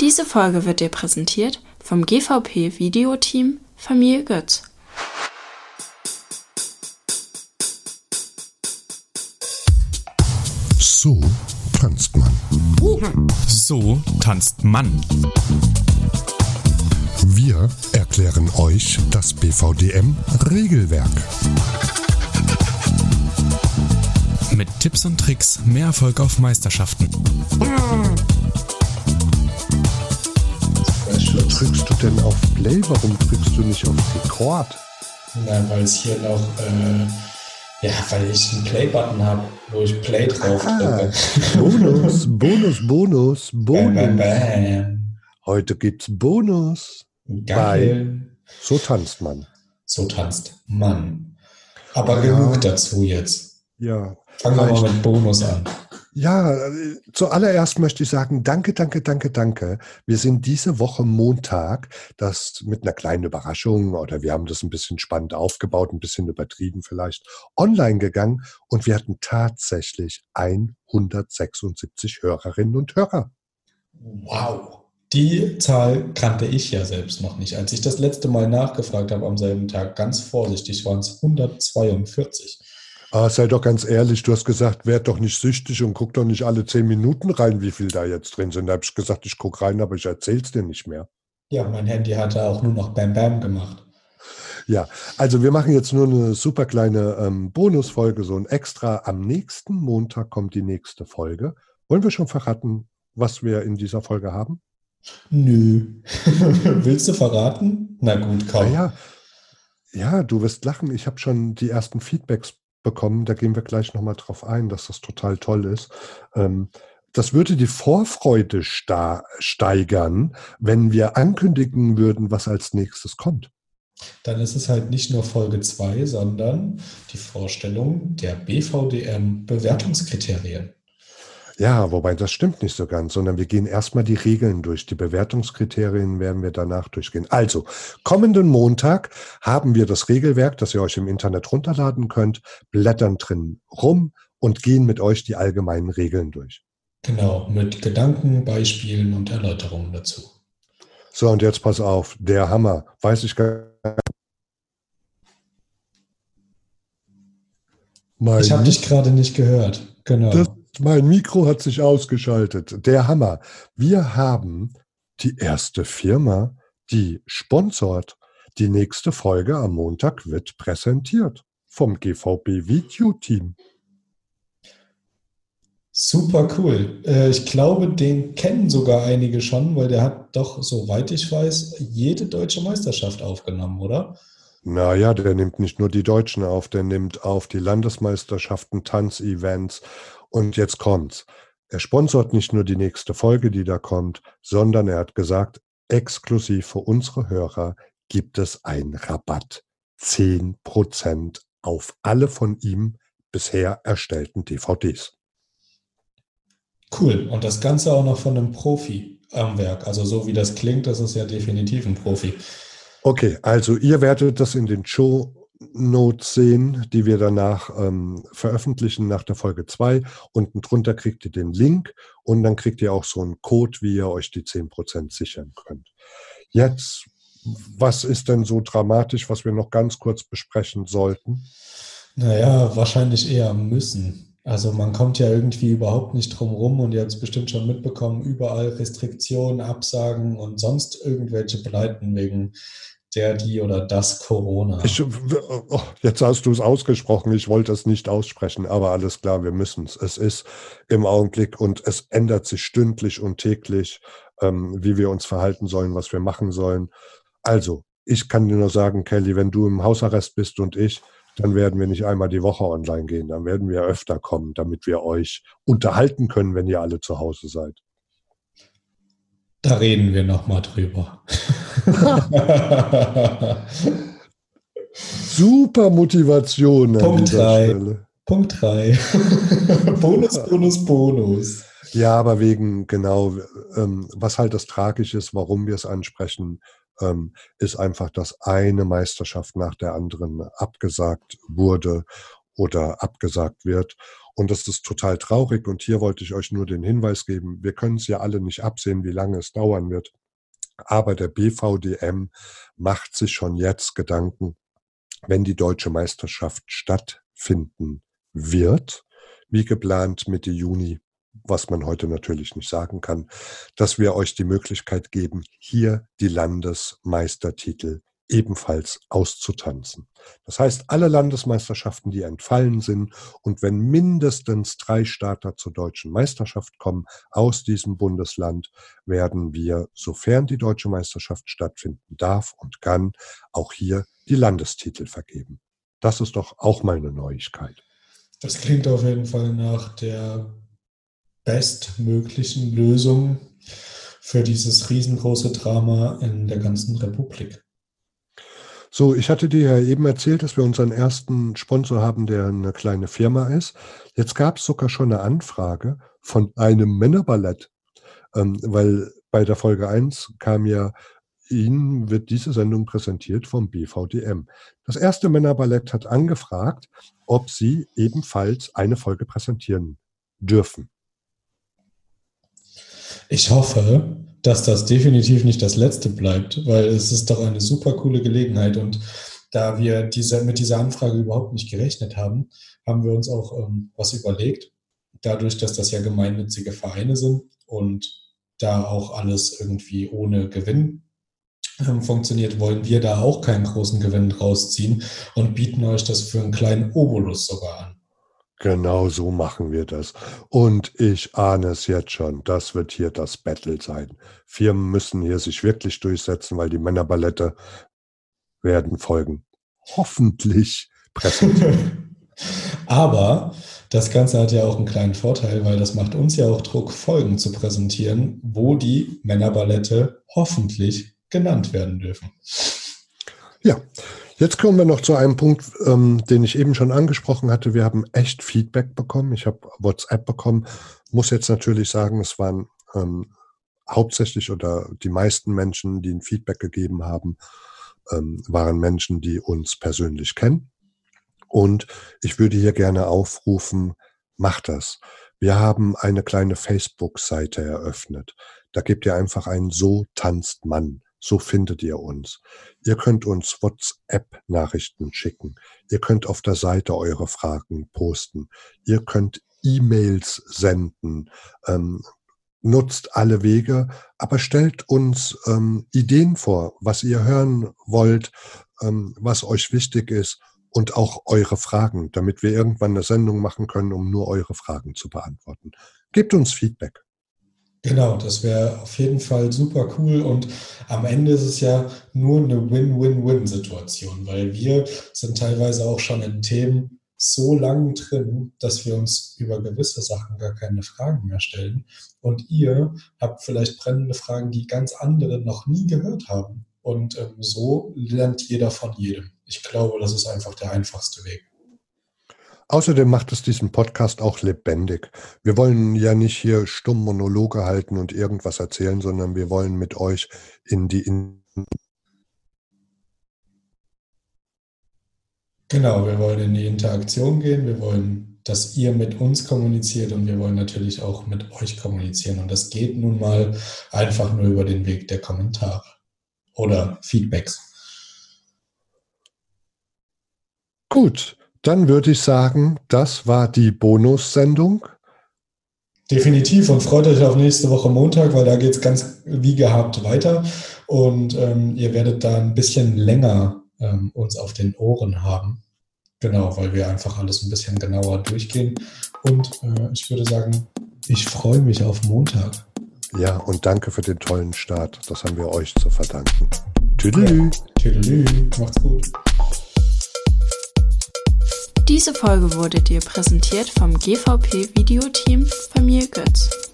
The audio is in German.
Diese Folge wird dir präsentiert vom GVP Videoteam Familie Götz. So tanzt man. So tanzt man. Wir erklären euch das BVDM-Regelwerk. Mit Tipps und Tricks mehr Erfolg auf Meisterschaften. Drückst du denn auf Play? Warum drückst du nicht auf Record? Na, weil es hier noch, äh, ja, weil ich einen Play-Button habe, wo ich Play drauf Ah, drücke. Bonus, Bonus, Bonus, Bam, bam, Bonus. bam. Heute gibt's Bonus. Geil. So tanzt man. So tanzt Mann. Aber Ja. genug dazu jetzt. Ja. Fangen wir mal mit Bonus an. Ja, zuallererst möchte ich sagen, danke, danke, danke, danke. Wir sind diese Woche Montag, das mit einer kleinen Überraschung oder wir haben das ein bisschen spannend aufgebaut, ein bisschen übertrieben vielleicht, online gegangen und wir hatten tatsächlich 176 Hörerinnen und Hörer. Wow. Die Zahl kannte ich ja selbst noch nicht. Als ich das letzte Mal nachgefragt habe am selben Tag, ganz vorsichtig, waren es 142. Ah, sei doch ganz ehrlich, du hast gesagt, werd doch nicht süchtig und guck doch nicht alle zehn Minuten rein, wie viel da jetzt drin sind. Da habe ich gesagt, ich guck rein, aber ich erzähl's dir nicht mehr. Ja, mein Handy hatte auch nur noch Bam Bam gemacht. Ja, also wir machen jetzt nur eine super kleine ähm, Bonusfolge, so ein extra. Am nächsten Montag kommt die nächste Folge. Wollen wir schon verraten, was wir in dieser Folge haben? Nö. Willst du verraten? Na gut, komm. Naja, ja, du wirst lachen. Ich habe schon die ersten Feedbacks bekommen. Da gehen wir gleich nochmal drauf ein, dass das total toll ist. Ähm, das würde die Vorfreude steigern, wenn wir ankündigen würden, was als nächstes kommt. Dann ist es halt nicht nur Folge 2, sondern die Vorstellung der BVDM-Bewertungskriterien. Ja, wobei das stimmt nicht so ganz, sondern wir gehen erstmal die Regeln durch. Die Bewertungskriterien werden wir danach durchgehen. Also, kommenden Montag haben wir das Regelwerk, das ihr euch im Internet runterladen könnt, blättern drin rum und gehen mit euch die allgemeinen Regeln durch. Genau, mit Gedanken, Beispielen und Erläuterungen dazu. So, und jetzt pass auf, der Hammer. Weiß ich gar mein, Ich habe dich gerade nicht gehört. Genau. das, mein Mikro hat sich ausgeschaltet. Der Hammer. Wir haben die erste Firma, die sponsort. Die nächste Folge am Montag wird präsentiert vom GVB Video Team. Super cool. Äh, Ich glaube, den kennen sogar einige schon, weil der hat doch, soweit ich weiß, jede deutsche Meisterschaft aufgenommen, oder? Naja, der nimmt nicht nur die Deutschen auf, der nimmt auf die Landesmeisterschaften, Tanzevents und jetzt kommt's. Er sponsort nicht nur die nächste Folge, die da kommt, sondern er hat gesagt, exklusiv für unsere Hörer gibt es einen Rabatt. 10% auf alle von ihm bisher erstellten DVDs. Cool. Und das Ganze auch noch von einem Profi am Werk. Also so wie das klingt, das ist ja definitiv ein Profi. Okay, also ihr werdet das in den Show Notes sehen, die wir danach ähm, veröffentlichen nach der Folge 2. Unten drunter kriegt ihr den Link und dann kriegt ihr auch so einen Code, wie ihr euch die 10% sichern könnt. Jetzt, was ist denn so dramatisch, was wir noch ganz kurz besprechen sollten? Naja, wahrscheinlich eher müssen. Also man kommt ja irgendwie überhaupt nicht drum rum und ihr habt es bestimmt schon mitbekommen, überall Restriktionen, Absagen und sonst irgendwelche Pleiten wegen der, die oder das Corona. Ich, oh, jetzt hast du es ausgesprochen, ich wollte es nicht aussprechen, aber alles klar, wir müssen es. Es ist im Augenblick und es ändert sich stündlich und täglich, ähm, wie wir uns verhalten sollen, was wir machen sollen. Also, ich kann dir nur sagen, Kelly, wenn du im Hausarrest bist und ich, dann werden wir nicht einmal die Woche online gehen, dann werden wir öfter kommen, damit wir euch unterhalten können, wenn ihr alle zu Hause seid. Da reden wir nochmal drüber. Super Motivation Punkt dieser drei. Stelle. Punkt 3. Bonus, Bonus, Bonus. Ja, aber wegen, genau, ähm, was halt das Tragische ist, warum wir es ansprechen, ähm, ist einfach, dass eine Meisterschaft nach der anderen abgesagt wurde oder abgesagt wird. Und das ist total traurig. Und hier wollte ich euch nur den Hinweis geben, wir können es ja alle nicht absehen, wie lange es dauern wird. Aber der BVDM macht sich schon jetzt Gedanken, wenn die deutsche Meisterschaft stattfinden wird, wie geplant Mitte Juni, was man heute natürlich nicht sagen kann, dass wir euch die Möglichkeit geben, hier die Landesmeistertitel ebenfalls auszutanzen. Das heißt, alle Landesmeisterschaften, die entfallen sind und wenn mindestens drei Starter zur deutschen Meisterschaft kommen aus diesem Bundesland, werden wir, sofern die deutsche Meisterschaft stattfinden darf und kann, auch hier die Landestitel vergeben. Das ist doch auch mal eine Neuigkeit. Das klingt auf jeden Fall nach der bestmöglichen Lösung für dieses riesengroße Drama in der ganzen Republik. So, ich hatte dir ja eben erzählt, dass wir unseren ersten Sponsor haben, der eine kleine Firma ist. Jetzt gab es sogar schon eine Anfrage von einem Männerballett, ähm, weil bei der Folge 1 kam ja, Ihnen wird diese Sendung präsentiert vom BVDM. Das erste Männerballett hat angefragt, ob Sie ebenfalls eine Folge präsentieren dürfen. Ich hoffe, dass das definitiv nicht das letzte bleibt, weil es ist doch eine super coole Gelegenheit und da wir diese, mit dieser Anfrage überhaupt nicht gerechnet haben, haben wir uns auch ähm, was überlegt. Dadurch, dass das ja gemeinnützige Vereine sind und da auch alles irgendwie ohne Gewinn ähm, funktioniert, wollen wir da auch keinen großen Gewinn rausziehen und bieten euch das für einen kleinen Obolus sogar an. Genau so machen wir das. Und ich ahne es jetzt schon, das wird hier das Battle sein. Firmen müssen hier sich wirklich durchsetzen, weil die Männerballette werden folgen. Hoffentlich präsentiert. Aber das Ganze hat ja auch einen kleinen Vorteil, weil das macht uns ja auch Druck, Folgen zu präsentieren, wo die Männerballette hoffentlich genannt werden dürfen. Ja, Jetzt kommen wir noch zu einem Punkt, ähm, den ich eben schon angesprochen hatte. Wir haben echt Feedback bekommen. Ich habe WhatsApp bekommen. Muss jetzt natürlich sagen, es waren ähm, hauptsächlich oder die meisten Menschen, die ein Feedback gegeben haben, ähm, waren Menschen, die uns persönlich kennen. Und ich würde hier gerne aufrufen, macht das. Wir haben eine kleine Facebook-Seite eröffnet. Da gebt ihr einfach ein So tanzt Mann so findet ihr uns. Ihr könnt uns WhatsApp-Nachrichten schicken. Ihr könnt auf der Seite eure Fragen posten. Ihr könnt E-Mails senden. Ähm, nutzt alle Wege, aber stellt uns ähm, Ideen vor, was ihr hören wollt, ähm, was euch wichtig ist und auch eure Fragen, damit wir irgendwann eine Sendung machen können, um nur eure Fragen zu beantworten. Gebt uns Feedback. Genau, das wäre auf jeden Fall super cool und am Ende ist es ja nur eine Win-Win-Win-Situation, weil wir sind teilweise auch schon in Themen so lang drin, dass wir uns über gewisse Sachen gar keine Fragen mehr stellen und ihr habt vielleicht brennende Fragen, die ganz andere noch nie gehört haben und ähm, so lernt jeder von jedem. Ich glaube, das ist einfach der einfachste Weg. Außerdem macht es diesen Podcast auch lebendig. Wir wollen ja nicht hier stumm Monologe halten und irgendwas erzählen, sondern wir wollen mit euch in die in Genau, wir wollen in die Interaktion gehen, wir wollen, dass ihr mit uns kommuniziert und wir wollen natürlich auch mit euch kommunizieren. Und das geht nun mal einfach nur über den Weg der Kommentare oder Feedbacks. Gut, dann würde ich sagen, das war die Bonussendung. Definitiv und freut euch auf nächste Woche Montag, weil da geht es ganz wie gehabt weiter und ähm, ihr werdet da ein bisschen länger ähm, uns auf den Ohren haben. Genau, weil wir einfach alles ein bisschen genauer durchgehen. Und äh, ich würde sagen, ich freue mich auf Montag. Ja, und danke für den tollen Start. Das haben wir euch zu verdanken. Tüdelü. Ja, tüdelü. Macht's gut. Diese Folge wurde dir präsentiert vom GVP Videoteam Familie Götz.